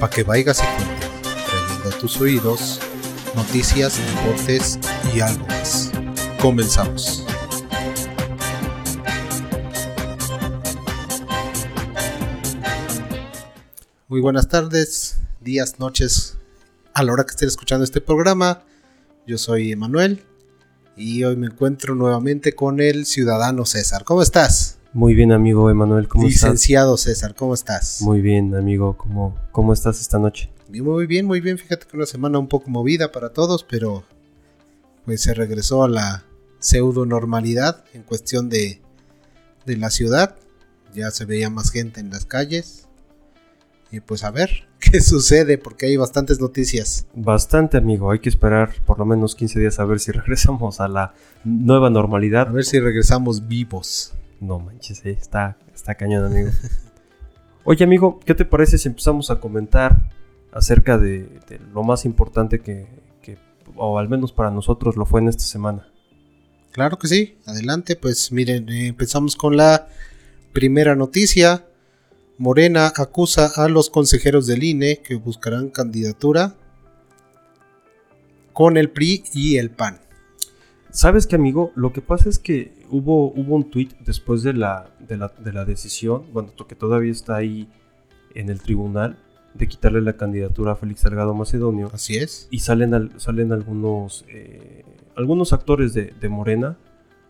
para que vayas y cuentes, trayendo a tus oídos noticias, deportes y algo más. Comenzamos. Muy buenas tardes, días, noches, a la hora que estén escuchando este programa. Yo soy Emanuel y hoy me encuentro nuevamente con el ciudadano César. ¿Cómo estás? Muy bien, amigo Emanuel, ¿cómo Licenciado César, ¿cómo estás? Muy bien, amigo, ¿cómo, ¿cómo estás esta noche? Muy bien, muy bien. Fíjate que una semana un poco movida para todos, pero pues se regresó a la pseudo normalidad en cuestión de, de la ciudad. Ya se veía más gente en las calles. Y pues a ver qué sucede, porque hay bastantes noticias. Bastante, amigo. Hay que esperar por lo menos 15 días a ver si regresamos a la nueva normalidad. A ver si regresamos vivos. No manches, eh, está, está cañón, amigo. Oye, amigo, ¿qué te parece si empezamos a comentar acerca de, lo más importante que, o al menos para nosotros, lo fue en esta semana? Claro que sí, adelante, pues miren, eh, empezamos con la primera noticia. Morena acusa a los consejeros del INE que buscarán candidatura con el PRI y el PAN. ¿Sabes qué, amigo? Lo que pasa es que hubo, hubo un tweet después de la, de la, decisión, bueno, que todavía está ahí en el tribunal, de quitarle la candidatura a Félix Salgado Macedonio. Así es. Y salen, salen algunos, eh, algunos actores de, Morena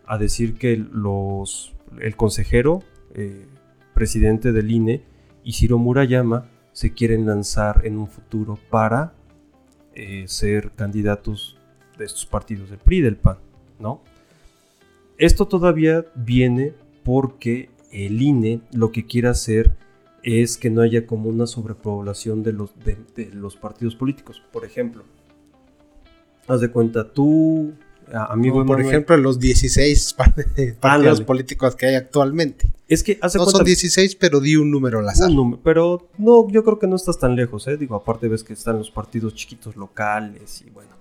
a decir que los, el consejero, eh, presidente del INE, y Ciro Murayama se quieren lanzar en un futuro para eh, ser candidatos de estos partidos del PRI del PAN. ¿No? Esto todavía viene porque el INE lo que quiere hacer es que no haya como una sobrepoblación de los, de, los partidos políticos. Por ejemplo, haz de cuenta, tú, amigo. por ejemplo, los 16 partidos políticos que hay actualmente. Es que hace no son 16, pero di un número al azar. pero no, yo creo que no estás tan lejos, ¿eh? Digo, aparte ves que están los partidos chiquitos locales y bueno.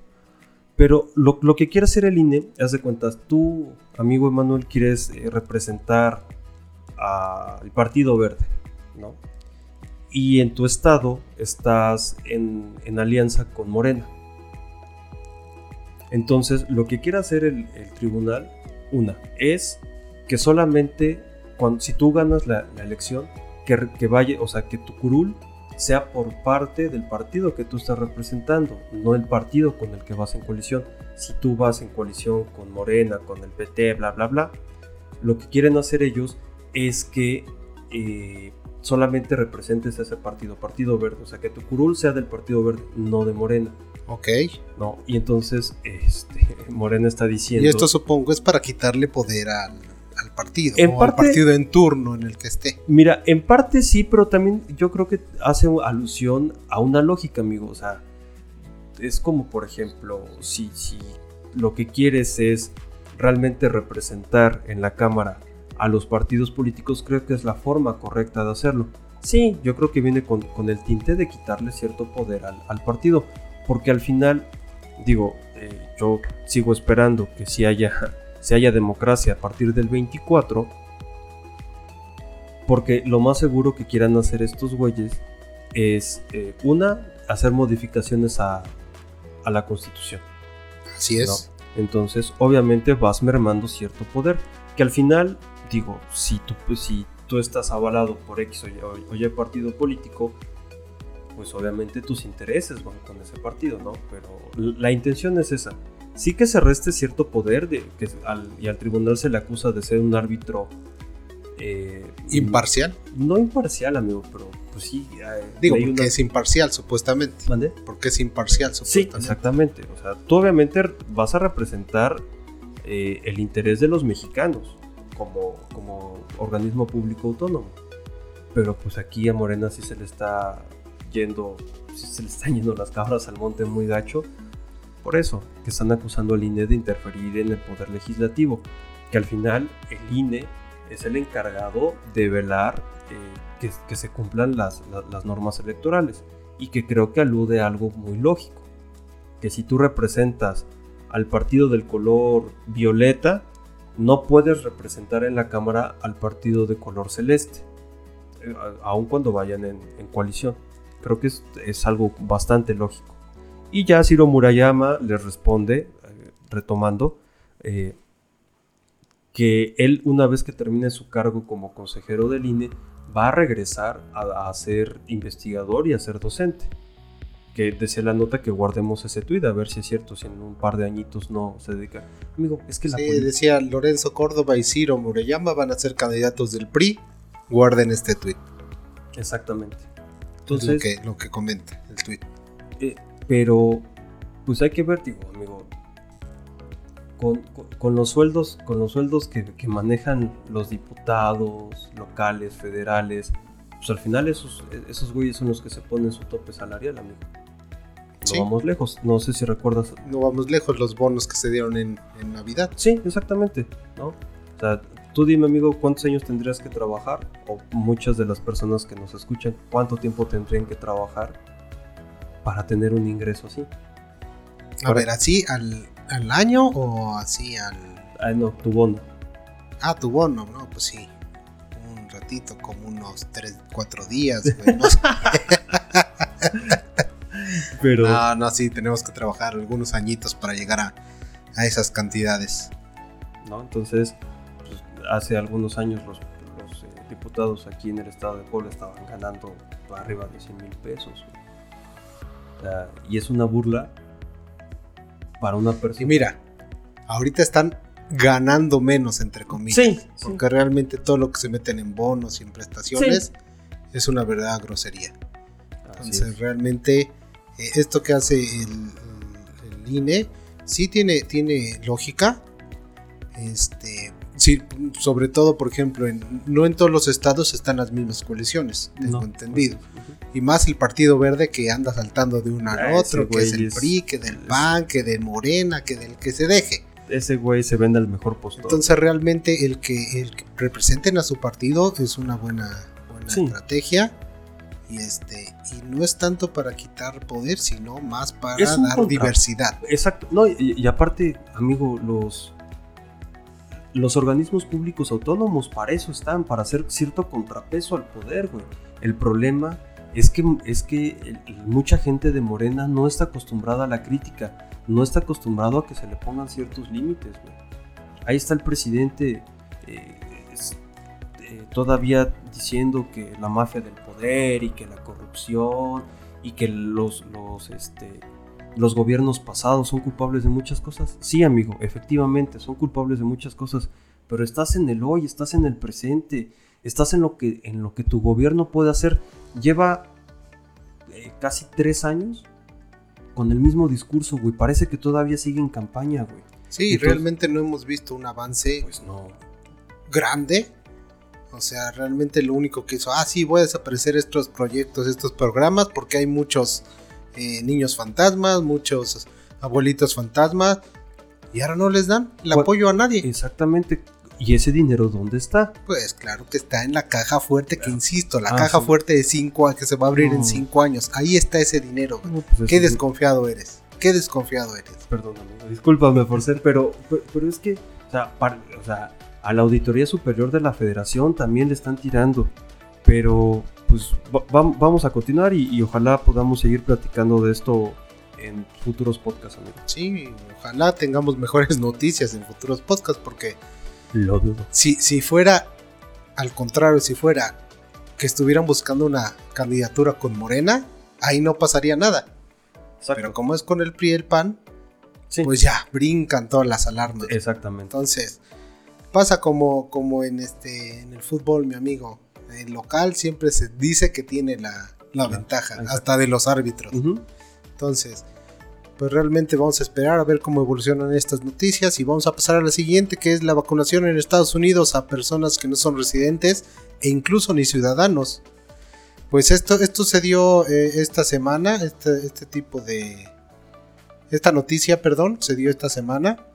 Pero lo, que quiere hacer el INE, haz de cuentas, tú, amigo Emanuel, quieres eh, representar al Partido Verde, ¿no? Y en tu estado estás en, alianza con Morena. Entonces, lo que quiere hacer el, tribunal, una, es que solamente cuando, si tú ganas la, elección, que, que, vaya, o sea, que tu curul sea por parte del partido que tú estás representando, no el partido con el que vas en coalición. Si tú vas en coalición con Morena, con el PT, bla, bla, bla, lo que quieren hacer ellos es que eh, solamente representes a ese partido, Partido Verde, o sea, que tu curul sea del Partido Verde, no de Morena. Ok. No, y entonces este, Morena está diciendo... Y esto supongo es para quitarle poder al al partido, en al partido en turno en el que esté. Mira, en parte sí, pero también yo creo que hace alusión a una lógica, amigo. O sea, es como, por ejemplo, si, si lo que quieres es realmente representar en la Cámara a los partidos políticos, creo que es la forma correcta de hacerlo. Sí, yo creo que viene con, el tinte de quitarle cierto poder al, partido, porque al final, digo, eh, yo sigo esperando que si haya se haya democracia a partir del 24, porque lo más seguro que quieran hacer estos güeyes es, eh, una, hacer modificaciones a, la constitución. Así es. Entonces, obviamente vas mermando cierto poder, que al final, digo, si tú, pues, si tú estás avalado por X o Y, partido político, pues obviamente tus intereses van con ese partido, ¿no? Pero la intención es esa, sí que se reste cierto poder de, que y al tribunal se le acusa de ser un árbitro eh, imparcial. No imparcial, amigo, pero pues sí. Eh, Digo, porque es imparcial, supuestamente. ¿Mande? Porque es imparcial, supuestamente. Sí, exactamente. O sea, tú obviamente vas a representar eh, el interés de los mexicanos como, como organismo público autónomo. Pero pues aquí a Morena sí se le está yendo, sí se le están yendo las cabras al monte muy gacho por eso, que están acusando al INE de interferir en el poder legislativo, que al final el INE es el encargado de velar eh, que, se cumplan las, normas electorales y que creo que alude a algo muy lógico, que si tú representas al partido del color violeta, no puedes representar en la Cámara al partido de color celeste, eh, aun cuando vayan en, coalición. Creo que es, es algo bastante lógico. Y ya Ciro Murayama le responde, eh, retomando, eh, que él una vez que termine su cargo como consejero del INE, va a regresar a, a ser investigador y a ser docente. Que decía la nota que guardemos ese tuit a ver si es cierto, si en un par de añitos no se dedica. Amigo, es que la Sí, decía Lorenzo Córdoba y Ciro Murayama van a ser candidatos del PRI. Guarden este tweet. Exactamente. Entonces, lo que, lo que comenta el tweet. Eh, pero, pues hay que ver, digo, amigo. Con, con- con los sueldos, con los sueldos que, que manejan los diputados locales, federales, pues al final esos, esos güeyes son los que se ponen su tope salarial, amigo. No Sí. vamos lejos. No sé si recuerdas. No vamos lejos los bonos que se dieron en, en Navidad. Sí, exactamente, ¿no? O sea, tú dime, amigo, ¿cuántos años tendrías que trabajar? O muchas de las personas que nos escuchan, ¿cuánto tiempo tendrían que trabajar para tener un ingreso así? A ver, ¿así al, al año o así al... Ah, no, tu bono. Ah, tu bono, ¿no? Pues sí. Un ratito, como unos 3, 4 días, güey. No, sé. Pero... no, no, sí, tenemos que trabajar algunos añitos para llegar a, a esas cantidades. ¿no? Entonces, pues, hace algunos años los, los, eh, diputados aquí en el estado de Puebla estaban ganando arriba de 100 mil pesos. güey. Sea, y es una burla para una persona. Y mira, ahorita están ganando menos, entre comillas. sí, sí. Porque realmente todo lo que se meten en bonos y en prestaciones es una verdadera grosería. Entonces, es. realmente, eh, esto que hace el, el INE sí tiene, tiene lógica. Este, sí, sobre todo, por ejemplo, en- no en todos los estados están las mismas coaliciones, tengo No. entendido. Y más el Partido Verde que anda saltando de uno Ah, al ese otro, que es el es- PRI, que del es- PAN, que de Morena, que del que se deje. Ese güey se vende al mejor postor. Entonces realmente el que, el que representen a su partido es una buena, buena Sí. estrategia. Y este y no es tanto para quitar poder, sino más para dar contra- diversidad. Exacto. No, y, y aparte, amigo, los, los organismos públicos autónomos para eso están, para hacer cierto contrapeso al poder, güey. El problema es que, es que mucha gente de Morena no está acostumbrada a la crítica, no está acostumbrado a que se le pongan ciertos límites, güey. Ahí está el presidente eh, eh, todavía diciendo que la mafia del poder y que la corrupción y que los, los, este, los gobiernos pasados son culpables de muchas cosas. Sí, amigo, efectivamente, son culpables de muchas cosas, pero estás en el hoy, estás en el presente, estás en lo que, en lo que tu gobierno puede hacer. Lleva eh, casi tres años con el mismo discurso, güey. Parece que todavía sigue en campaña, güey. Sí, Entonces- realmente no hemos visto un avance Pues no. grande. O sea, realmente lo único que hizo, ah, sí, voy a desaparecer estos proyectos, estos programas, porque hay muchos eh, niños fantasmas, muchos abuelitos fantasmas, y ahora no les dan el Cu- apoyo a nadie. Exactamente. ¿Y ese dinero dónde está? Pues claro que está en la caja fuerte, que insisto, la Ah, caja sí. fuerte de 5 que se va a abrir en No. 5 años. Ahí está ese dinero. No, pues Qué es- desconfiado eres. Qué desconfiado eres. Perdón, amigo, discúlpame por ser, pero, pero, pero es que, o sea, par- o sea, a la Auditoría Superior de la Federación también le están tirando. Pero, pues, va- va- vamos a continuar y, y ojalá podamos seguir platicando de esto en futuros podcasts, amigo. Sí, ojalá tengamos mejores noticias en futuros podcasts, porque Lo dudo. si, si fuera al contrario, si fuera que estuvieran buscando una candidatura con Morena, ahí no pasaría nada. Pero como es con el PRI y el PAN, Sí, pues ya brincan todas las alarmas. exactamente. Entonces, pasa como, como en este en el fútbol, mi amigo. El local siempre se dice que tiene la, la ventaja, exacto. hasta de los árbitros. Entonces, pues realmente vamos a esperar a ver cómo evolucionan estas noticias y vamos a pasar a la siguiente, que es la vacunación en Estados Unidos a personas que no son residentes e incluso ni ciudadanos. Pues esto, esto se dio eh, esta semana, este, este tipo de... Esta noticia, perdón, se dio esta semana.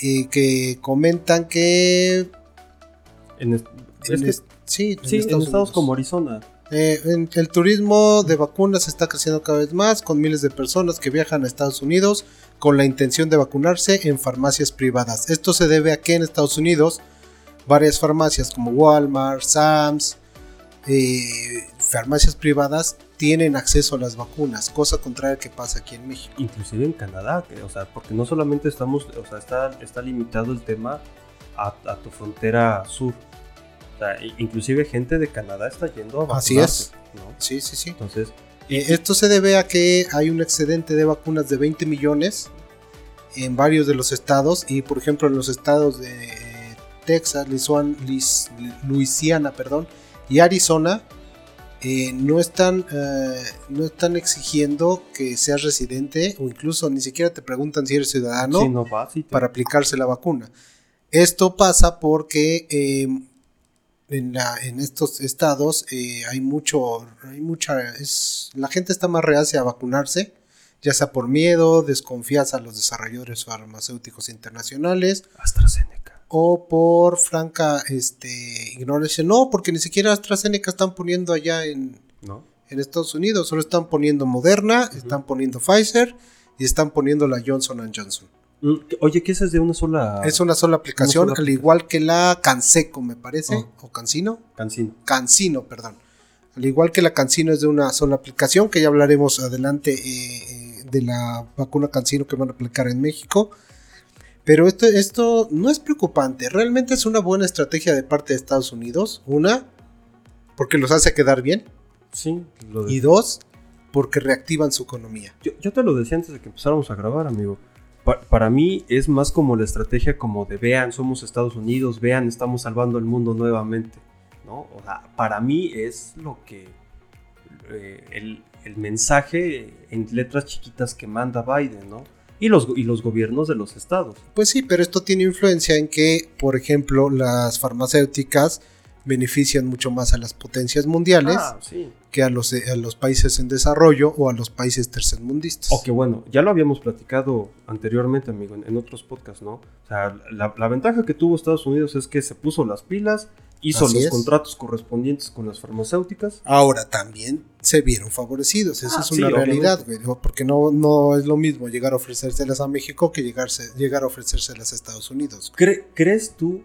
Y que comentan que... En es- en que- sí, sí, en estados Unidos. como Arizona. Eh, en- el turismo de vacunas está creciendo cada vez más, con miles de personas que viajan a Estados Unidos con la intención de vacunarse en farmacias privadas. Esto se debe a que en Estados Unidos varias farmacias como Walmart, Sam's, eh, farmacias privadas tienen acceso a las vacunas, cosa contraria que pasa aquí en México. Inclusive en Canadá, que, o sea, porque no solamente estamos, o sea, está, está limitado el tema a, a tu frontera sur. O sea, inclusive gente de Canadá está yendo a vacunarse. Así es. ¿no? Sí, sí, sí. Entonces, Eh, esto se debe a que hay un excedente de vacunas de 20 millones en varios de los estados y por ejemplo en los estados de eh, Texas, Lisuan- Lis- Luisiana, perdón, y Arizona eh, no están eh, no están exigiendo que seas residente o incluso ni siquiera te preguntan si eres ciudadano no para aplicarse la vacuna. Esto pasa porque en, la- en estos estados eh, hay mucho, hay mucha, es, la gente está más reacia a vacunarse, ya sea por miedo, desconfianza a los desarrolladores farmacéuticos internacionales AstraZeneca. o por franca este, ignorancia. No, porque ni siquiera AstraZeneca están poniendo allá en, ¿No? en Estados Unidos, solo están poniendo Moderna, están poniendo Pfizer y están poniendo la Johnson Johnson. Oye, que esa es de una sola. Es una sola aplicación, Una sola al igual que la Canseco, me parece, Ah. o Cancino. Cancino. Cancino, perdón. Al igual que la Cancino es de una sola aplicación, que ya hablaremos adelante eh, eh, de la vacuna Cancino que van a aplicar en México. Pero esto, esto no es preocupante, realmente es una buena estrategia de parte de Estados Unidos. Una, porque los hace quedar bien. Sí, lo Y dos, porque reactivan su economía. Yo, yo te lo decía antes de que empezáramos a grabar, amigo. Pa- para mí es más como la estrategia como de vean, somos Estados Unidos, vean, estamos salvando el mundo nuevamente. ¿no? O sea, para mí es lo que eh, el, el mensaje en letras chiquitas que manda Biden, ¿no? Y los, y los gobiernos de los estados. Pues sí, pero esto tiene influencia en que, por ejemplo, las farmacéuticas benefician mucho más a las potencias mundiales Ah, sí. Que a los, a los países en desarrollo o a los países tercermundistas. O que bueno, ya lo habíamos platicado anteriormente, amigo, en, en otros podcasts, ¿no? O sea, la, la ventaja que tuvo Estados Unidos es que se puso las pilas, hizo Así los es. contratos correspondientes con las farmacéuticas. Ahora también se vieron favorecidos, esa Ah, es sí, una realidad, obviamente. porque no, no es lo mismo llegar a ofrecérselas a México que llegarse, llegar a ofrecérselas a Estados Unidos. ¿Cre- ¿Crees tú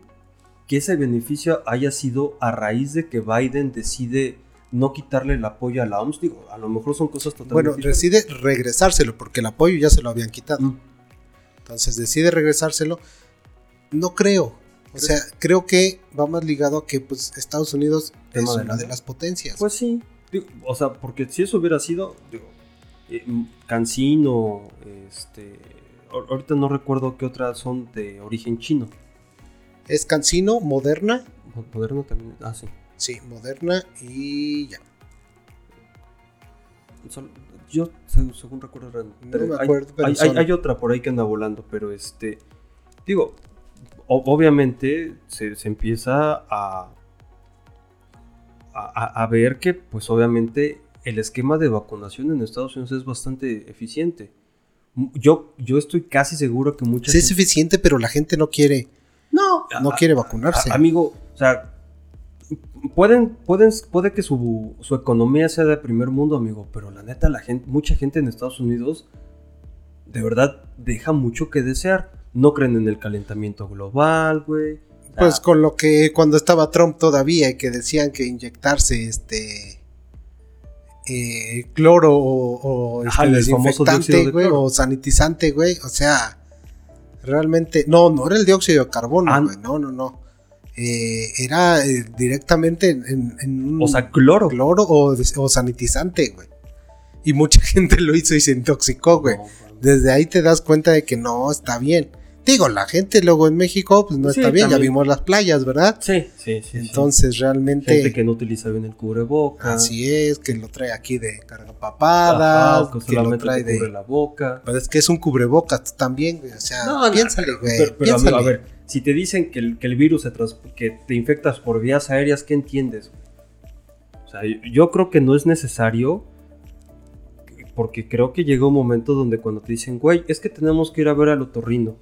que ese beneficio haya sido a raíz de que Biden decide no quitarle el apoyo a la OMS? Digo, a lo mejor son cosas totalmente Bueno, decide regresárselo porque el apoyo ya se lo habían quitado. Mm. Entonces decide regresárselo. No creo. O sea, creo que va más ligado a que pues, Estados Unidos es una la- de las potencias. Pues sí. Digo, o sea, porque si eso hubiera sido, digo, eh, mm, Cancino, este, ahor- ahorita no recuerdo qué otras son de origen chino. es Cancino, Moderna. Mo- Moderno también, ah, sí. Sí, Moderna y ya. Yo, se- según recuerdo, eran No tres. me Hay- acuerdo, pero hay, son- hay- hay otra por ahí que anda volando, pero este, digo, o- obviamente se, se empieza a, a, ver que, pues obviamente, el esquema de vacunación en Estados Unidos es bastante eficiente. Yo, yo estoy casi seguro que mucha Sí es gente- eficiente, pero la gente no quiere, No, no a- quiere vacunarse. a- amigo, o sea, pueden, pueden, puede que su, su economía sea de primer mundo, amigo, pero la neta, la gente, mucha gente en Estados Unidos de verdad deja mucho que desear. No creen en el calentamiento global, güey. Pues con lo que cuando estaba Trump todavía y que decían que inyectarse este eh, cloro o, o Ajá, este el desinfectante, de güey, o sanitizante, güey, o sea, realmente, no, no era el dióxido de carbono, güey, no, no, no, Eh, era eh, directamente en, en- un o sea, cloro. cloro o, o sanitizante, güey, y mucha gente lo hizo y se intoxicó, güey. No. Desde ahí te das cuenta de que no está bien. Digo, la gente luego en México, pues no Sí, está bien, ya también. vimos las playas, ¿verdad? Sí, sí, sí. sí. Entonces realmente Gente que no utiliza bien el cubrebocas. así es, que lo trae aquí de Ajá, cargapapadas, o que que lo trae cubre de... la boca. Pero es que es un cubrebocas también, güey, o sea, No, no, piénsale, güey, Pero, pero, piénsale. amigo, a ver, si te dicen que el, que el virus se trans- que te infectas por vías aéreas, ¿qué entiendes? O sea, yo- yo creo que no es necesario, porque creo que llega un momento donde cuando te dicen, güey, es que tenemos que ir a ver al otorrino,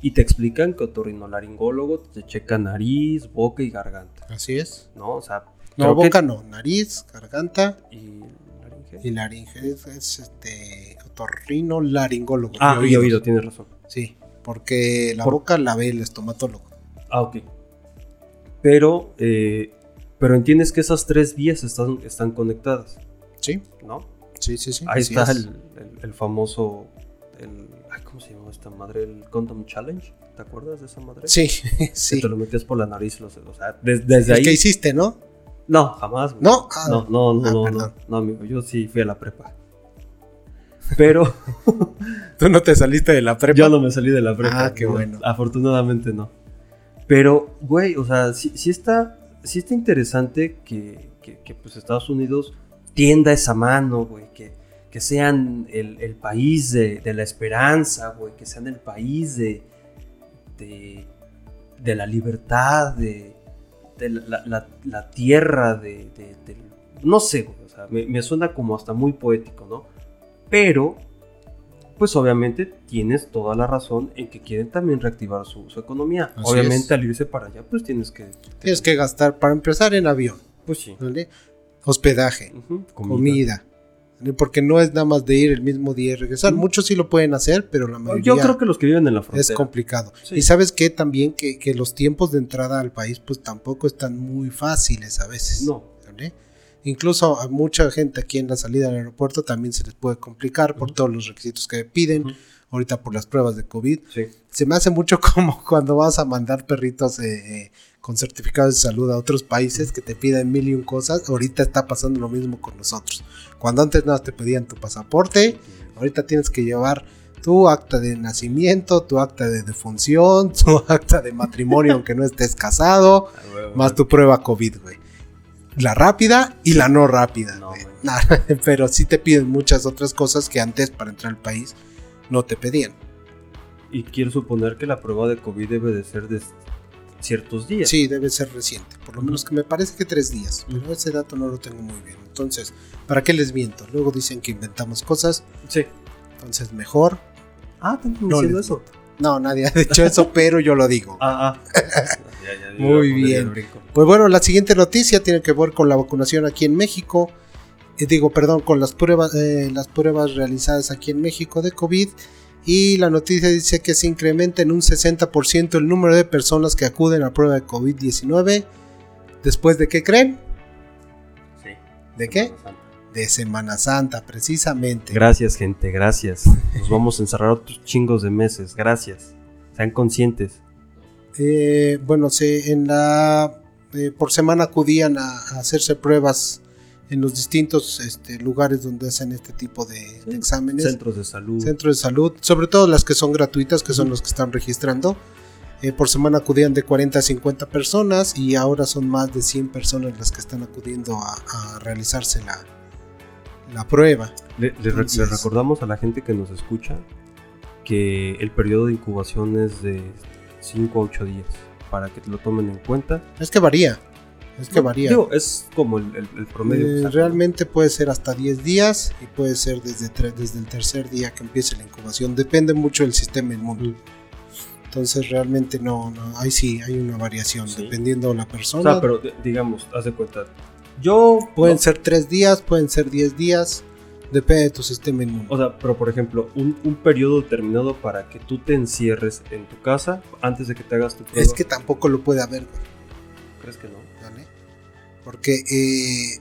y te explican que otorrinolaringólogo te checa nariz, boca y garganta, Así es. ¿no? O sea, No, creo que- boca no, nariz, garganta y laringe. y laringe, es, es, este, otorrino laringólogo. Ah, y oído, tienes razón. Sí, porque la Por- boca la ve el estomatólogo. Ah, ok. Pero, eh, Pero entiendes que esas tres vías están, están conectadas, Sí, ¿no? sí, sí, sí. Ahí está es. el, el- el famoso. El, ay, ¿Cómo se llama esta madre? El Condom Challenge. ¿Te acuerdas de esa madre? Sí, Que sí. te lo metías por la nariz. los- o sea, des- desde El ahí. que hiciste, ¿no? No, jamás. güey. ¿No? Ah. no, no, no, Ah, no, no, no, amigo. Yo sí fui a la prepa. Pero Tú no te saliste de la prepa. yo no me salí de la prepa. Ah, qué no, bueno. Afortunadamente no. Pero, güey, o sea, sí, sí está, sí está interesante que, que, que, pues Estados Unidos tienda esa mano, güey, que, que sean el, el país de, de la esperanza, güey, que sean el país de, de, de la libertad, de, de la, la- la tierra, de- no sé, güey, o sea, me, me suena como hasta muy poético, ¿no? Pero, pues obviamente tienes toda la razón en que quieren también reactivar su, su economía. Así obviamente es. al irse para allá, pues tienes que... Tienes que gastar para empezar en avión, Pues sí. ¿vale? Hospedaje, comida. Porque no es nada más de ir el mismo día y regresar. Muchos sí lo pueden hacer, pero la mayoría Yo creo que los que viven en la es frontera. complicado. Sí. Y sabes que también que, que los tiempos de entrada al país pues tampoco están muy fáciles a veces. No. Incluso a mucha gente aquí en la salida del aeropuerto también se les puede complicar por todos los requisitos que piden, ahorita por las pruebas de COVID. Sí. Se me hace mucho como cuando vas a mandar perritos eh, eh, con certificados de salud a otros países que te piden mil y un cosas. Ahorita está pasando lo mismo con nosotros. Cuando antes nada más te pedían tu pasaporte, ahorita tienes que llevar tu acta de nacimiento, tu acta de defunción, tu acta de matrimonio aunque no estés casado, Ah, más tu prueba COVID, güey. La rápida y la no rápida. No. Nah, pero sí te piden muchas otras cosas que antes para entrar al país no te pedían. Y quiero suponer que la prueba de COVID debe de ser de ciertos días. Sí, debe ser reciente. Por lo menos que me parece que tres días. Pero ese dato no lo tengo muy bien. Entonces, ¿para qué les miento? Luego dicen que inventamos cosas. Sí. Entonces, mejor. Ah, ¿están No diciendo eso? No, nadie ha dicho eso, pero yo lo digo. Ah, ah. Ya, ya, Muy bien. Pues bueno, la siguiente noticia tiene que ver con la vacunación aquí en México. Eh, digo, perdón, con las pruebas, eh, las pruebas realizadas aquí en México de COVID. Y la noticia dice que se incrementa en un 60% el número de personas que acuden a prueba de COVID-19. ¿Después de qué creen? Sí. ¿De qué? Semana Santa. De Semana Santa, precisamente. Gracias, gente, gracias. Nos vamos a encerrar otros chingos de meses. Gracias. Sean conscientes. Eh, bueno, se, en la, eh, por semana acudían a, a hacerse pruebas en los distintos este, lugares donde hacen este tipo de, exámenes. Centros de salud. Centros de salud, sobre todo las que son gratuitas, que son los que están registrando. Eh, por semana acudían de 40 a 50 personas y ahora son más de 100 personas las que están acudiendo a, a realizarse la, la prueba. Le, le re- Entonces- le recordamos a la gente que nos escucha que el periodo de incubación es de 5 a 8 días. Para que lo tomen en cuenta. Es que varía, es que varía. Digo, es como el, el- el promedio. Eh, realmente puede ser hasta 10 días y puede ser desde, desde el tercer día que empiece la incubación. Depende mucho del sistema inmune. Entonces realmente no, no, ahí sí hay una variación Sí. dependiendo de la O persona. sea, pero digamos, haz de cuenta. Yo. pueden no, ser 3 días, pueden ser 10 días, depende de tu sistema inmune. O sea, pero por ejemplo, un, un periodo determinado para que tú te encierres en tu casa antes de que te hagas tu prueba. es que tampoco lo puede haber, güey, ¿Crees que no? ¿vale? Porque eh,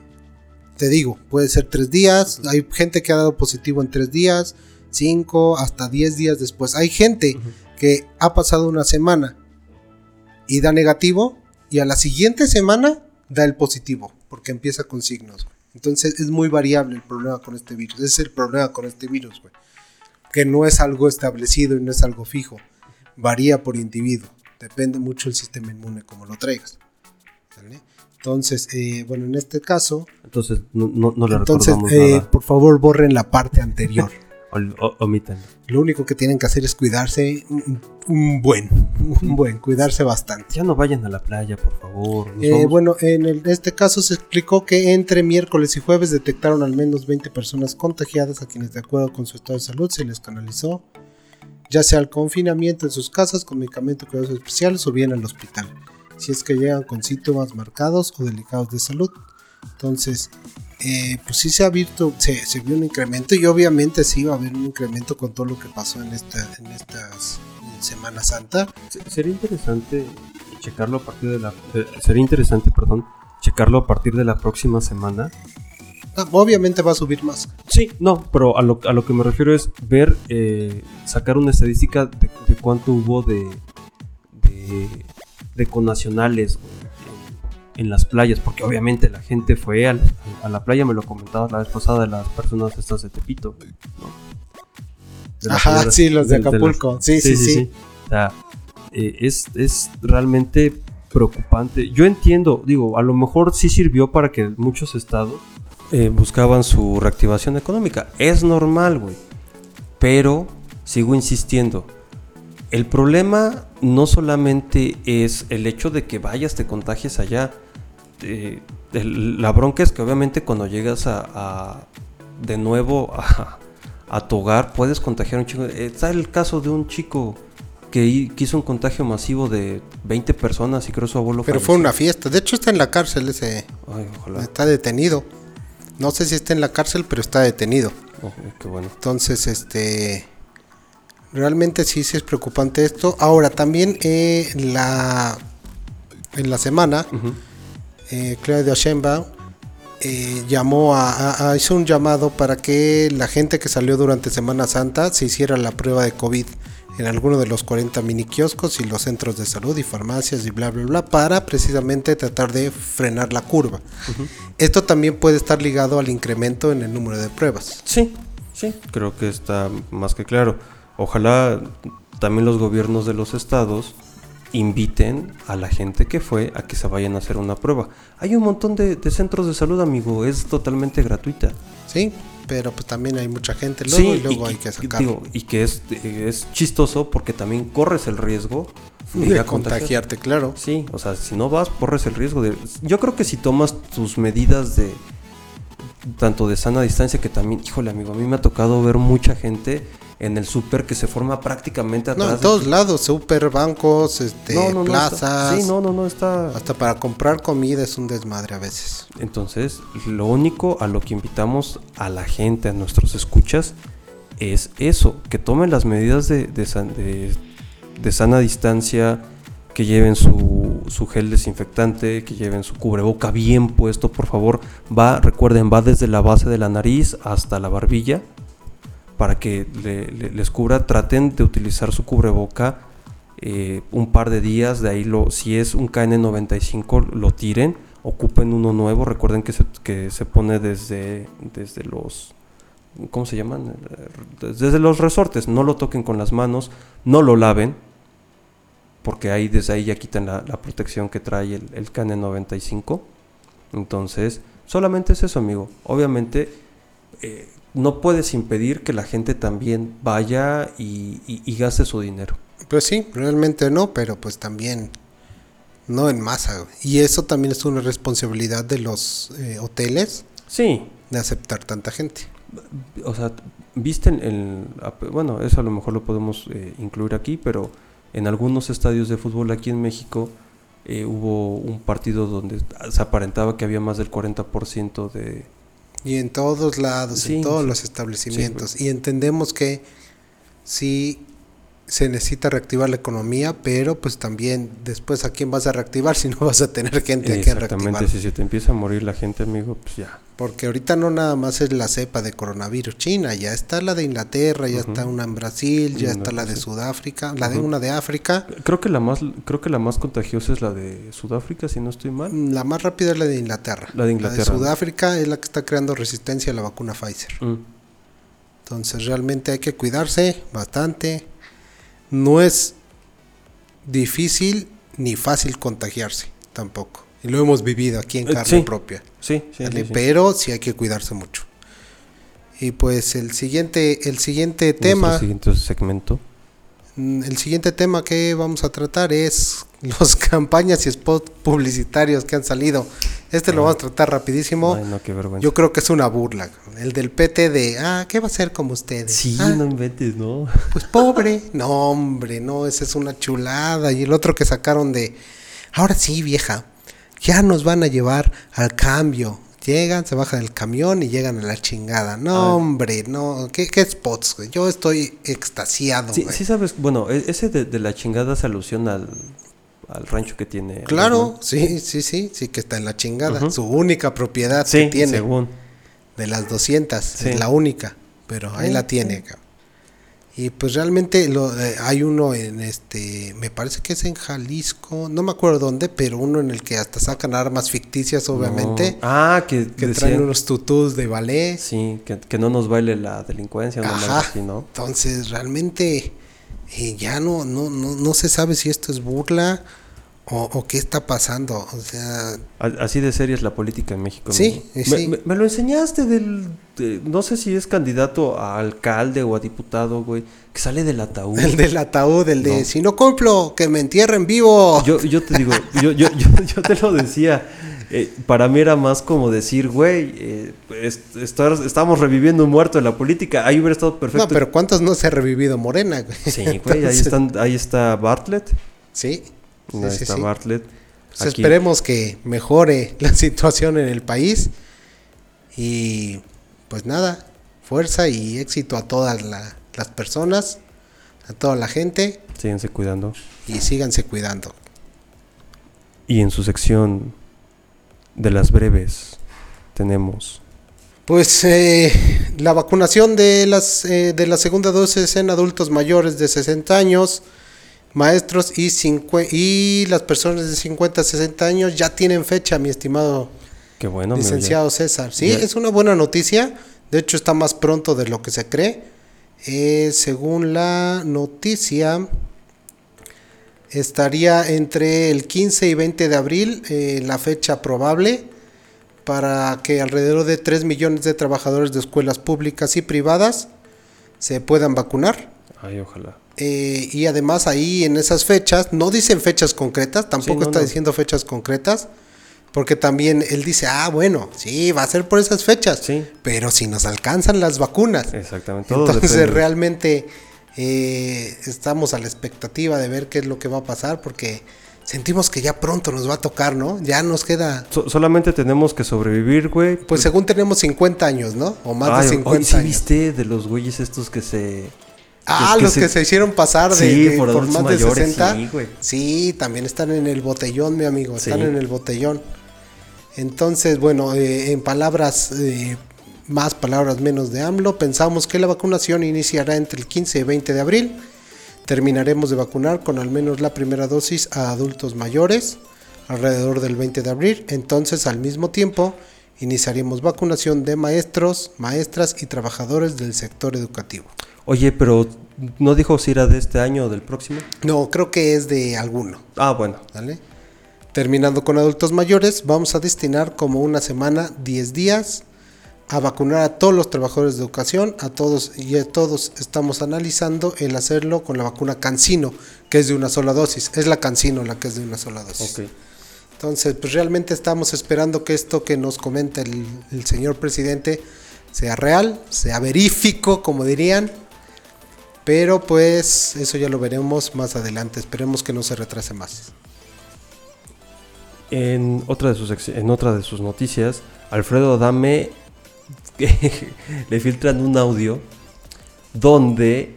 te digo, puede ser 3 días, hay gente que ha dado positivo en 3 días, 5, hasta 10 días después. Hay gente que ha pasado una semana y da negativo y a la siguiente semana da el positivo porque empieza con signos. güey. Entonces es muy variable el problema con este virus. Ese es el problema con este virus, güey. Que no es algo establecido y no es algo fijo. Varía por individuo. Depende mucho del sistema inmune como lo traigas. ¿Sale? Entonces, eh, bueno, en este caso, Entonces, no, no, no le entonces, recordamos eh, nada. por favor borren la parte anterior. Ol- o- omítanlo. Lo único que tienen que hacer es cuidarse un, un buen, un buen, cuidarse bastante. Ya no vayan a la playa, por favor. Eh, bueno, en el- este caso se explicó que entre miércoles y jueves detectaron al menos 20 personas contagiadas a quienes de acuerdo con su estado de salud se les canalizó ya sea al confinamiento en sus casas con medicamentos cuidados especiales o bien al hospital, si es que llegan con síntomas marcados o delicados de salud. Entonces, eh, pues sí se ha visto, se, se vio un incremento y obviamente sí va a haber un incremento con todo lo que pasó en, esta, en estas en Semana Santa. Se- Sería interesante checarlo a partir de la. eh, sería interesante, perdón, checarlo a partir de la próxima semana. Obviamente va a subir más. Sí, no, pero a lo, a lo que me refiero es ver, eh, sacar una estadística de, de cuánto hubo de, de, de conacionales en, en las playas, porque obviamente la gente fue a la, a la playa, me lo comentabas la vez pasada, de las personas estas de Tepito, ¿no? Ajá, sí, los de las- Acapulco. Sí, sí, sí. O sea, eh, es, es realmente preocupante. Yo entiendo, digo, a lo mejor sí sirvió para que muchos estados eh, buscaban su reactivación económica. Es normal, güey. Pero sigo insistiendo. El problema no solamente es el hecho de que vayas, te contagies allá. Eh, el- la bronca es que obviamente cuando llegas a, a- de nuevo a, a tu hogar puedes contagiar a un chico. Está el caso de un chico que, que hizo un contagio masivo de 20 personas y creo su abuelo Pero fue una fiesta. De hecho, está en la cárcel ese. Ay, ojalá. Está detenido. No sé si está en la cárcel, pero está detenido. Oh, qué bueno. Entonces, este. Realmente sí, sí es preocupante esto. Ahora, también eh, la. En la semana. Eh, Claudia Sheinbaum eh, llamó a, a- a- hizo un llamado para que la gente que salió durante Semana Santa se hiciera la prueba de COVID en alguno de los 40 mini kioscos y los centros de salud y farmacias y bla bla bla para precisamente tratar de frenar la curva. Esto también puede estar ligado al incremento en el número de pruebas. Sí, sí, creo que está más que claro. Ojalá también los gobiernos de los estados inviten a la gente que fue a que se vayan a hacer una prueba. Hay un montón de, de centros de salud, amigo, es totalmente gratuita. Sí, pero pues también hay mucha gente luego y luego hay que sacarlo. digo, y que es, es chistoso porque también corres el riesgo de, de contagiarte, claro. Sí, o sea, si no vas, corres el riesgo de... Yo creo que si tomas tus medidas de... Tanto de sana distancia que también, híjole amigo, a mí me ha tocado ver mucha gente en el súper que se forma prácticamente atrás. No, en todos lados, super bancos, este, No, no, no, plazas. está- sí, no, no, no, está... Hasta para comprar comida es un desmadre a veces. Entonces, lo único a lo que invitamos a la gente, a nuestros escuchas, es eso, que tomen las medidas de, de san- de- de sana distancia, que lleven su, su gel desinfectante, que lleven su cubreboca bien puesto, por favor. Va, recuerden, va desde la base de la nariz hasta la barbilla, para que le- le- les cubra. Traten de utilizar su cubreboca eh, un par de días, de ahí lo, si es un KN95 lo tiren, ocupen uno nuevo, recuerden que se, que se pone desde, desde los, ¿cómo se llaman? Desde los resortes, no lo toquen con las manos, no lo laven, porque ahí desde ahí ya quitan la, la protección que trae el, el KN95, entonces solamente es eso amigo, obviamente eh, no puedes impedir que la gente también vaya y- y- y gaste su dinero. Pues sí, realmente no, pero pues también no en masa. Y eso también es una responsabilidad de los eh, hoteles Sí, de aceptar tanta gente. o sea, viste el... Bueno, eso a lo mejor lo podemos eh, incluir aquí, pero en algunos estadios de fútbol aquí en México eh, hubo un partido donde se aparentaba que había más del 40% de... Y en todos lados, Sí, en todos sí. los establecimientos. y entendemos que sí se necesita reactivar la economía, pero pues también después a quién vas a reactivar si no vas a tener gente a quien Exactamente, reactivar. si se te empieza a morir la gente, amigo, pues ya. Porque ahorita no nada más es la cepa de coronavirus china, ya está la de Inglaterra, ya está una en Brasil, ya está la de sí. Sudáfrica, la de una de África. Creo que la más creo que la más contagiosa es la de Sudáfrica, si no estoy mal. La más rápida es la de Inglaterra. La de Inglaterra. Sudáfrica es la que está creando resistencia a la vacuna Pfizer. Mm. Entonces realmente hay que cuidarse bastante. No es difícil ni fácil contagiarse tampoco. Y lo hemos vivido aquí en Eh, carne sí. propia. Sí, sí, ¿vale? sí, sí. Pero sí hay que cuidarse mucho. Y pues el siguiente, el siguiente tema, siguiente segmento. Mm, el siguiente tema que vamos a tratar es los campañas y spots publicitarios que han salido. Este lo Ah. vamos a tratar rapidísimo. Ay, no, qué vergüenza. Yo creo que es una burla. El del PT de, ah, ¿qué va a hacer como ustedes? Sí, Ah, no inventes, ¿no? Pues pobre. No, hombre, no, esa es una chulada. Y el otro que sacaron de, ahora sí, vieja, ya nos van a llevar al cambio. Llegan, se bajan del camión y llegan a la chingada. No, Ah. hombre, no. ¿Qué, qué spots, güey? Yo estoy extasiado, Sí, güey. sí sabes, bueno, e- ese de, de la chingada se alusiona al, al rancho que tiene. Claro, sí, sí, sí, sí que está en la chingada. Su única propiedad que tiene. según. De las 200, es la única, pero ahí la tiene, cabrón. Y pues realmente lo, eh, hay uno en este, me parece que es en Jalisco, no me acuerdo dónde, pero uno en el que hasta sacan armas ficticias, obviamente. Ah, que, que traen unos tutús de ballet. Sí, que, no nos baile la delincuencia, Ajá. Así, ¿no? Entonces, realmente eh, ya no, no, no, no se sabe si esto es burla o, qué está pasando. O sea. Así de seria es la política en México. Sí, sí. Me, lo enseñaste del. no sé si es candidato a alcalde o a diputado, güey. Que sale del ataúd. El del ataúd, el de si no cumplo, que me entierren vivo. Yo, yo te digo, yo, yo, yo, te lo decía. Eh, para mí era más como decir, güey, eh, estamos reviviendo un muerto en la política. Ahí hubiera estado perfecto. No, pero ¿cuántos no se ha revivido Morena, güey? Sí, güey, ahí, están, ahí está Bartlett. Sí. Está Bartlett. Pues esperemos que mejore la situación en el país. Y pues nada, fuerza y éxito a todas las personas, a toda la gente. Síganse cuidando. Y síganse cuidando. Y en su sección de las breves tenemos... Pues eh, la vacunación de, las, eh, de la segunda dosis en adultos mayores de 60 años maestros y, y las personas de 50 a 60 años ya tienen fecha, mi estimado Qué bueno, licenciado César. Sí, es una buena noticia. De hecho, está más pronto de lo que se cree. Eh, según la noticia, estaría entre el 15 y 20 de abril eh, la fecha probable para que alrededor de 3 millones de trabajadores de escuelas públicas y privadas se puedan vacunar. Ay, ojalá. Eh, y además ahí en esas fechas, no dicen fechas concretas, tampoco está diciendo fechas concretas, porque también él dice, ah, bueno, sí, va a ser por esas fechas, sí. pero si nos alcanzan las vacunas. Exactamente. Entonces realmente eh, estamos a la expectativa de ver qué es lo que va a pasar, porque sentimos que ya pronto nos va a tocar, ¿no? Ya nos queda... solamente tenemos que sobrevivir, güey. Pues, según tenemos 50 años, ¿no? O más de 50 ¿sí viste de los güeyes estos que se Ah, los que se hicieron pasar de, por, más de 60. Sí, también están en el botellón, mi amigo. Están en el botellón. Entonces, bueno, eh, en palabras, eh, más palabras menos de AMLO, pensamos que la vacunación iniciará entre el 15 y 20 de abril. Terminaremos de vacunar con al menos la primera dosis a adultos mayores alrededor del 20 de abril. Entonces, al mismo tiempo, iniciaremos vacunación de maestros, maestras y trabajadores del sector educativo. Oye, pero ¿no dijo si era de este año o del próximo? No, creo que es de alguno. Ah, bueno. ¿Vale? Terminando con adultos mayores, vamos a destinar como una semana, 10 días, a vacunar a todos los trabajadores de educación, a todos y a todos estamos analizando el hacerlo con la vacuna Cancino, que es de una sola dosis. Es la Cancino la que es de una sola dosis. Okay. Entonces, pues realmente estamos esperando que esto que nos comenta el, el señor presidente sea real, sea verífico, como dirían, pero pues eso ya lo veremos más adelante. Esperemos que no se retrase más. En otra de sus, en otra de sus noticias, Alfredo Dame le filtran un audio donde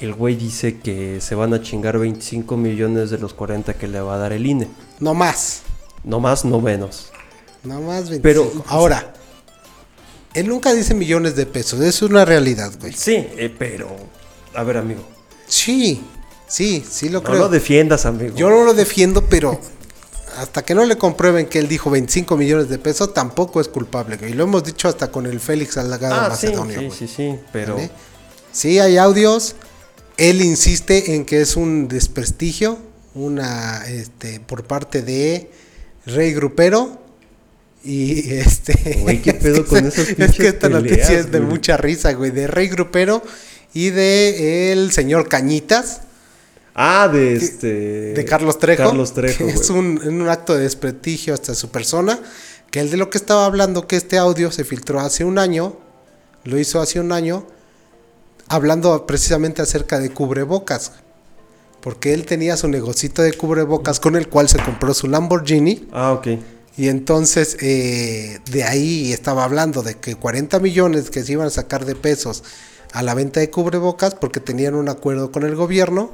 el güey dice que se van a chingar 25 millones de los 40 que le va a dar el INE. No más. No más, no menos. No más 25. Pero ahora, él nunca dice millones de pesos, es una realidad, güey. Sí, eh, pero a ver, amigo. Sí, sí, sí lo creo. No lo defiendas, amigo. Yo no lo defiendo, pero hasta que no le comprueben que él dijo 25 millones de pesos, tampoco es culpable. Y lo hemos dicho hasta con el Félix Alagado ah, Macedonio. Sí, sí, sí, pero. Sí, hay audios. Él insiste en que es un desprestigio, una, este, por parte de Rey Grupero. Y este. Güey, qué pedo con esas Es que esta noticia es de mucha risa, güey. De Rey Grupero y de el señor Cañitas. Ah, de este. De Carlos Trejo. Carlos Trejo. es un, un, acto de desprestigio hasta su persona. Que el de lo que estaba hablando, que este audio se filtró hace un año. Lo hizo hace un año. Hablando precisamente acerca de cubrebocas. Porque él tenía su negocito de cubrebocas con el cual se compró su Lamborghini. Ah, ok. Y entonces eh, de ahí estaba hablando de que 40 millones que se iban a sacar de pesos a la venta de cubrebocas porque tenían un acuerdo con el gobierno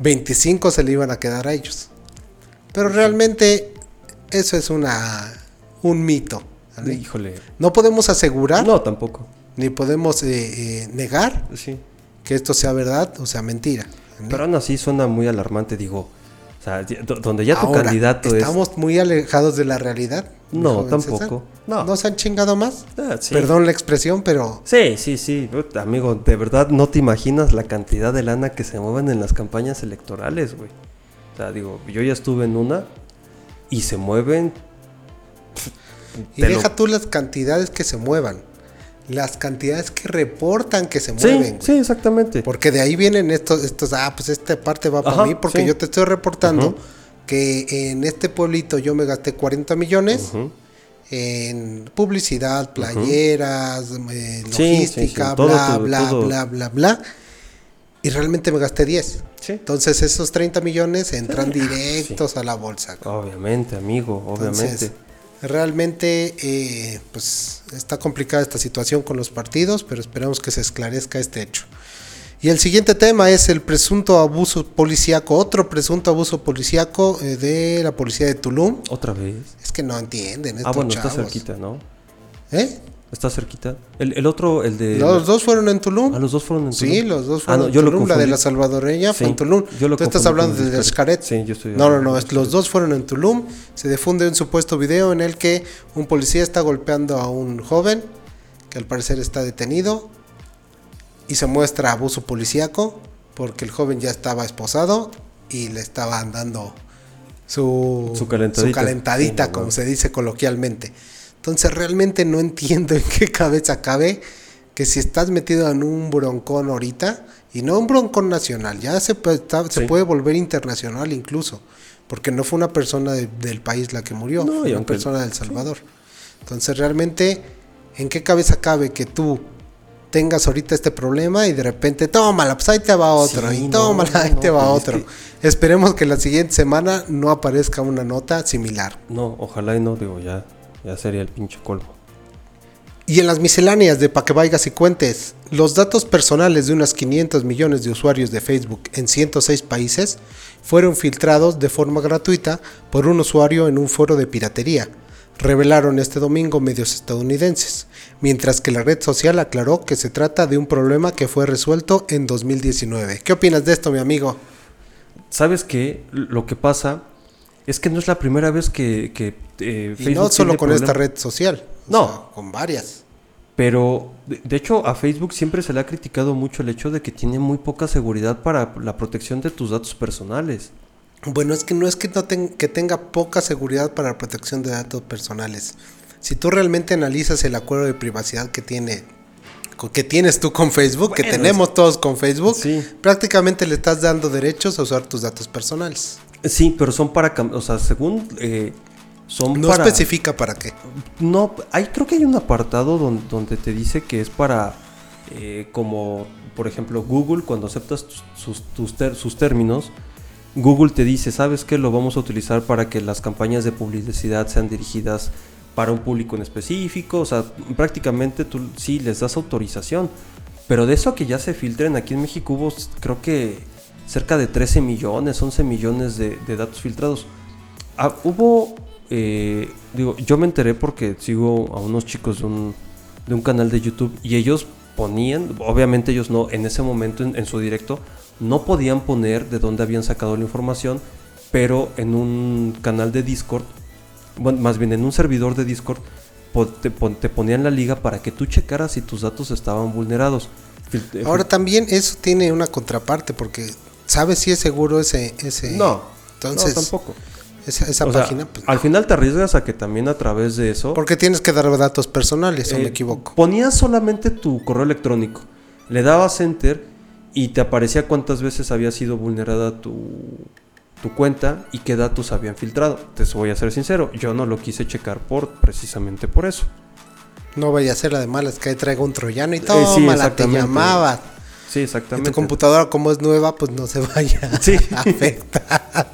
25 se le iban a quedar a ellos. Pero realmente eso es una un mito. ¿vale? Híjole. No podemos asegurar No, tampoco. ni podemos eh, eh, negar Sí. que esto sea verdad o sea mentira. ¿vale? Pero aún así suena muy alarmante, digo. O sea, donde ya tu Ahora, candidato es. ¿Estamos muy alejados de la realidad? No, tampoco. César? No. ¿No se han chingado más? Ah, sí. Perdón la expresión, pero Sí, sí, sí. Amigo, de verdad no te imaginas la cantidad de lana que se mueven en las campañas electorales, güey. O sea, digo, yo ya estuve en una y se mueven. y lo- deja tú las cantidades que se muevan, las cantidades que reportan que se Sí, mueven. güey. sí, exactamente. Porque de ahí vienen estos, estos, ah, pues esta parte va para mí, porque sí. yo te estoy reportando que en este pueblito yo me gasté 40 millones. En publicidad, playeras, eh, Sí, logística, sí, sí, todo bla, bla, todo. bla, bla, bla. Y realmente me gasté 10. Sí. Entonces esos 30 millones entran Sí. directos a la bolsa. Obviamente, amigo, obviamente. Entonces, realmente, eh, pues está complicada esta situación con los partidos, pero esperamos que se esclarezca este hecho. Y el siguiente tema es el presunto abuso policíaco, otro presunto abuso policíaco eh, de la policía de Tulum. Otra vez. Que no entienden Ah, estos bueno, está cerquita, ¿no? ¿Eh? Está cerquita. El, el otro, el de. Los dos fueron en Tulum. Ah, los dos fueron en Tulum. Sí, los dos Ah, fueron no, en yo lo Tulum. La de la salvadoreña fue en Tulum. yo lo Tú estás hablando de el Xcaret. Sí, yo estoy No, no, no. los dos fueron en Tulum. Se difunde un supuesto video en el que un policía está golpeando a un joven que al parecer está detenido y se muestra abuso policíaco porque el joven ya estaba esposado y le estaban dando su, Su calentadita. calentadita, Sí, no, como no. se dice coloquialmente. Entonces realmente no entiendo en qué cabeza cabe que si estás metido en un broncón ahorita, y no un broncón nacional, ya se, puede- está- se puede volver internacional incluso, porque no fue una persona de- del país la que murió, No, fue una persona del Salvador. Entonces realmente, ¿en qué cabeza cabe que tú tengas ahorita este problema y de repente, tómala, pues ahí te va otro, Sí, y no, tómala, ahí no, te va es otro. que- Esperemos que la siguiente semana no aparezca una nota similar. No, ojalá y no, digo, ya, ya sería el pinche colmo. Y en las misceláneas de Pa' que vayas y cuentes, los datos personales de unos 500 millones de usuarios de Facebook en 106 países fueron filtrados de forma gratuita por un usuario en un foro de piratería, revelaron este domingo medios estadounidenses, mientras que la red social aclaró que se trata de un problema que fue resuelto en 2019. ¿Qué opinas de esto, mi amigo? ¿Sabes qué? Lo que pasa es que no es la primera vez que, que eh, Y Facebook no solo tiene con esta red social, No. sea, con varias. Pero, de hecho, a Facebook siempre se le ha criticado mucho el hecho de que tiene muy poca seguridad para la protección de tus datos personales. Bueno, es que no es que, no que tenga poca seguridad para la protección de datos personales. Si tú realmente analizas el acuerdo de privacidad que tiene que tienes tú con Facebook, que tenemos todos con Facebook, Sí. prácticamente le estás dando derechos a usar tus datos personales. Sí, pero son para... O sea, según... eh, son No para... especifica para qué. No, hay, creo que hay un apartado don- donde, te dice que es para, eh, como por ejemplo Google, cuando aceptas tus, sus, tus ter- sus términos, Google te dice, ¿sabes qué? Lo vamos a utilizar para que las campañas de publicidad sean dirigidas para un público en específico. O sea, prácticamente tú sí les das autorización. Pero de eso que ya se filtren, aquí en México hubo creo que cerca de 13 millones, 11 millones de, de datos filtrados. Ah, hubo, eh, digo, yo me enteré porque sigo a unos chicos de un, de un canal de YouTube y ellos ponían, obviamente ellos no, en ese momento en, en su directo, no podían poner de dónde habían sacado la información, pero en un canal de Discord, bueno, más bien en un servidor de Discord, te, pon- te ponían la liga para que tú checaras si tus datos estaban vulnerados. Eh, Ahora también eso tiene una contraparte porque ¿sabes si es seguro ese ese no, entonces no, tampoco. Esa, esa O sea, página pues, al final te arriesgas a que también a través de eso porque tienes que dar datos personales, o Eh, me equivoco. Ponías solamente tu correo electrónico, le dabas enter y te aparecía cuántas veces había sido vulnerada tu, tu cuenta y qué datos habían filtrado. Te voy a ser sincero, yo no lo quise checar por precisamente por eso. No vaya a ser la de malas que ahí traiga un troyano y Eh, sí, toma la te llamaba. Sí, Y exactamente. tu computadora, como es nueva, pues no se vaya Sí. a afectar.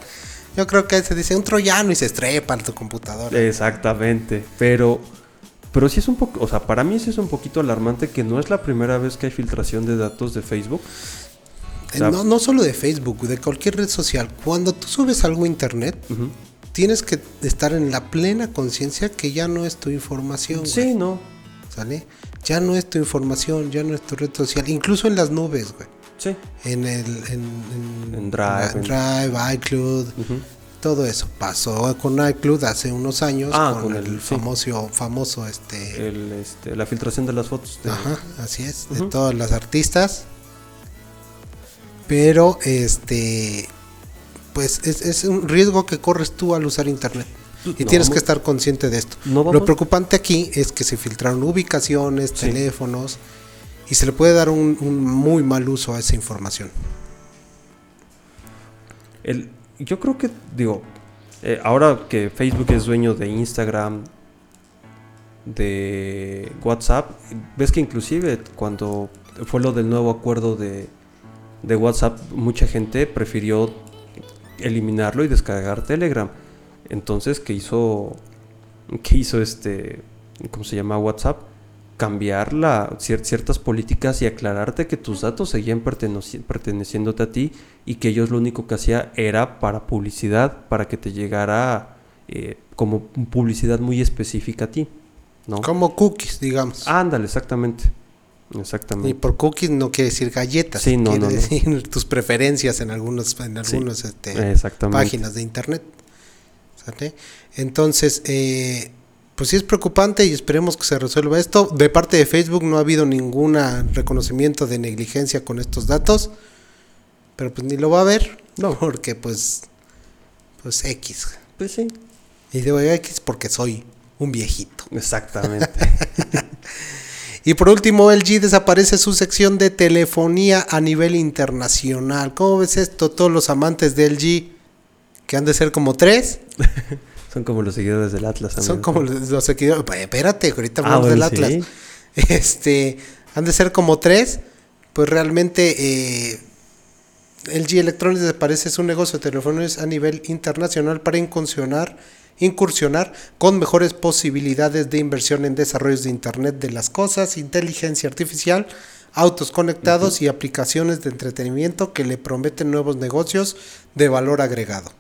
Yo creo que se dice un troyano y se estrepa en tu computadora. Exactamente, pero pero sí es un poco, o sea, para mí sí es un poquito alarmante que no es la primera vez que hay filtración de datos de Facebook. No, no solo de Facebook, de cualquier red social. Cuando tú subes algo a internet, tienes que estar en la plena conciencia que ya no es tu información. Sí, no. ¿Sale? Ya no es tu información, ya no es tu red social. Incluso en las nubes, güey. Sí. En el en, en- En Drive, en Drive, iCloud, todo eso pasó con iCloud hace unos años Ah, con, con el, el- sí. famoso famoso este El, este, la filtración de las fotos. de- Ajá, así es, de todas las artistas. Pero este pues es, es un riesgo que corres tú al usar internet. Y No tienes que estar consciente de esto. No Lo preocupante aquí es que se filtraron ubicaciones, Sí. teléfonos, y se le puede dar un, un muy mal uso a esa información. El, yo creo que, digo, eh, ahora que Facebook es dueño de Instagram, de WhatsApp, ves que inclusive cuando fue lo del nuevo acuerdo de, de WhatsApp, mucha gente prefirió eliminarlo y descargar Telegram. Entonces, ¿qué hizo? ¿Qué hizo este? ¿Cómo se llama WhatsApp? Cambiar la, cier- ciertas políticas y aclararte que tus datos seguían perteneci- perteneciéndote a ti y que ellos lo único que hacía era para publicidad, para que te llegara eh, como publicidad muy específica a ti. ¿no? Como cookies, digamos. Ándale, exactamente. Y Exactamente. por cookies no quiere decir galletas, Sí, no, quiere no, decir tus preferencias en algunos, en Sí, algunos este, páginas de internet. ¿Sale? Entonces, eh, pues sí es preocupante y esperemos que se resuelva esto. De parte de Facebook no ha habido ningún reconocimiento de negligencia con estos datos, pero pues ni lo va a haber, No. porque pues, pues X. Pues sí. Y digo X porque soy un viejito. Exactamente. Y por último, LG desaparece su sección de telefonía a nivel internacional. ¿Cómo ves esto? Todos los amantes de LG, que han de ser como tres, Son como los seguidores del Atlas. son amigo. como los los seguidores. Pues, Espérate, ahorita Ah, hablamos del bueno, Atlas. sí. Este, han de ser como tres. Pues realmente eh, LG Electronics desaparece su negocio de telefonía a nivel internacional para incursionar, incursionar con mejores posibilidades de inversión en desarrollos de Internet de las cosas, inteligencia artificial, autos conectados y aplicaciones de entretenimiento que le prometen nuevos negocios de valor agregado.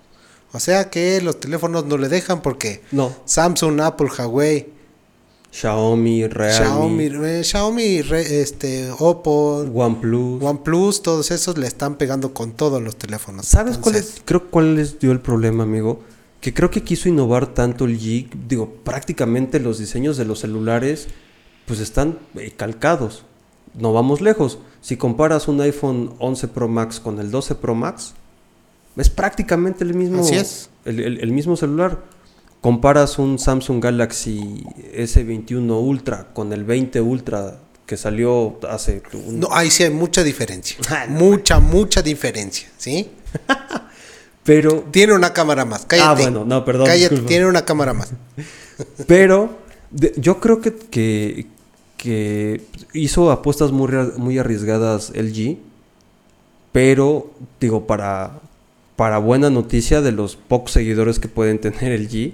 O sea que los teléfonos no le dejan porque No. Samsung, Apple, Huawei, Xiaomi, Realme, Xiaomi, eh, Xiaomi, re- este, Oppo, OnePlus. OnePlus, todos esos le están pegando con todos los teléfonos. ¿Sabes cuál Entonces, es? Creo cuál les dio el problema, amigo. Que creo que quiso innovar tanto el G. Digo, prácticamente los diseños de los celulares, pues están eh, calcados. No vamos lejos. Si comparas un iPhone 11 Pro Max con el 12 Pro Max, es prácticamente el mismo. Así es. El, el- el mismo celular. Comparas un Samsung Galaxy S21 Ultra con el 20 Ultra que salió hace un No, ahí sí hay mucha diferencia. Ah, no, mucha, mucha diferencia, ¿sí? pero Tiene una cámara más. Cállate. Ah, bueno, no, perdón, Cállate, disculpa. tiene una cámara más. Pero de- yo creo que, que, que hizo apuestas muy, muy arriesgadas LG. Pero, digo, para, para buena noticia de los pocos seguidores que pueden tener LG,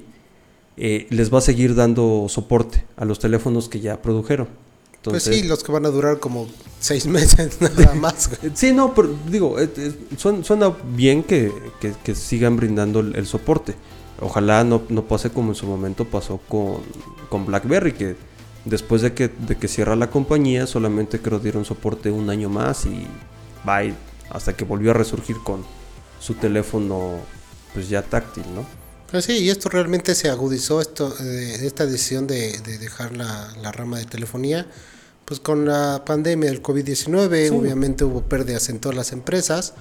eh, les va a seguir dando soporte a los teléfonos que ya produjeron. pues Entonces, sí, los que van a durar como seis meses nada más. güey. Sí, no, pero digo, eh, eh, suena, suena bien que, que- que sigan brindando el, el soporte. Ojalá no, no pase como en su momento pasó con, con BlackBerry, que después de que, de que cierra la compañía, solamente creo dieron soporte un año más y bye, hasta que volvió a resurgir con su teléfono pues ya táctil, ¿no? Pues sí, y esto realmente se agudizó, esto, eh, esta decisión de, de dejar la, la rama de telefonía, pues con la pandemia del COVID-19, Sí. obviamente hubo pérdidas en todas las empresas,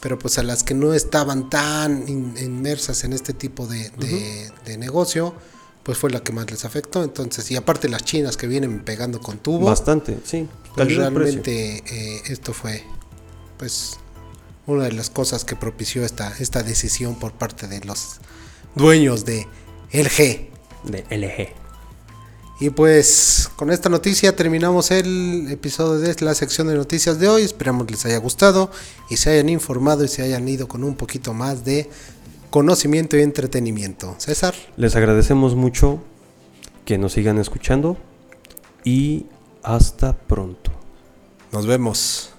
pero pues a las que no estaban tan in- inmersas en este tipo de, de- de negocio, pues fue la que más les afectó. Entonces, y aparte las chinas que vienen pegando con tubo, Bastante, sí. pues realmente eh, esto fue pues una de las cosas que propició esta, esta decisión por parte de los dueños de LG. De LG. Y pues con esta noticia terminamos el episodio de la sección de noticias de hoy. Esperamos les haya gustado y se hayan informado y se hayan ido con un poquito más de conocimiento y entretenimiento. César, Les agradecemos mucho que nos sigan escuchando y hasta pronto. nos vemos.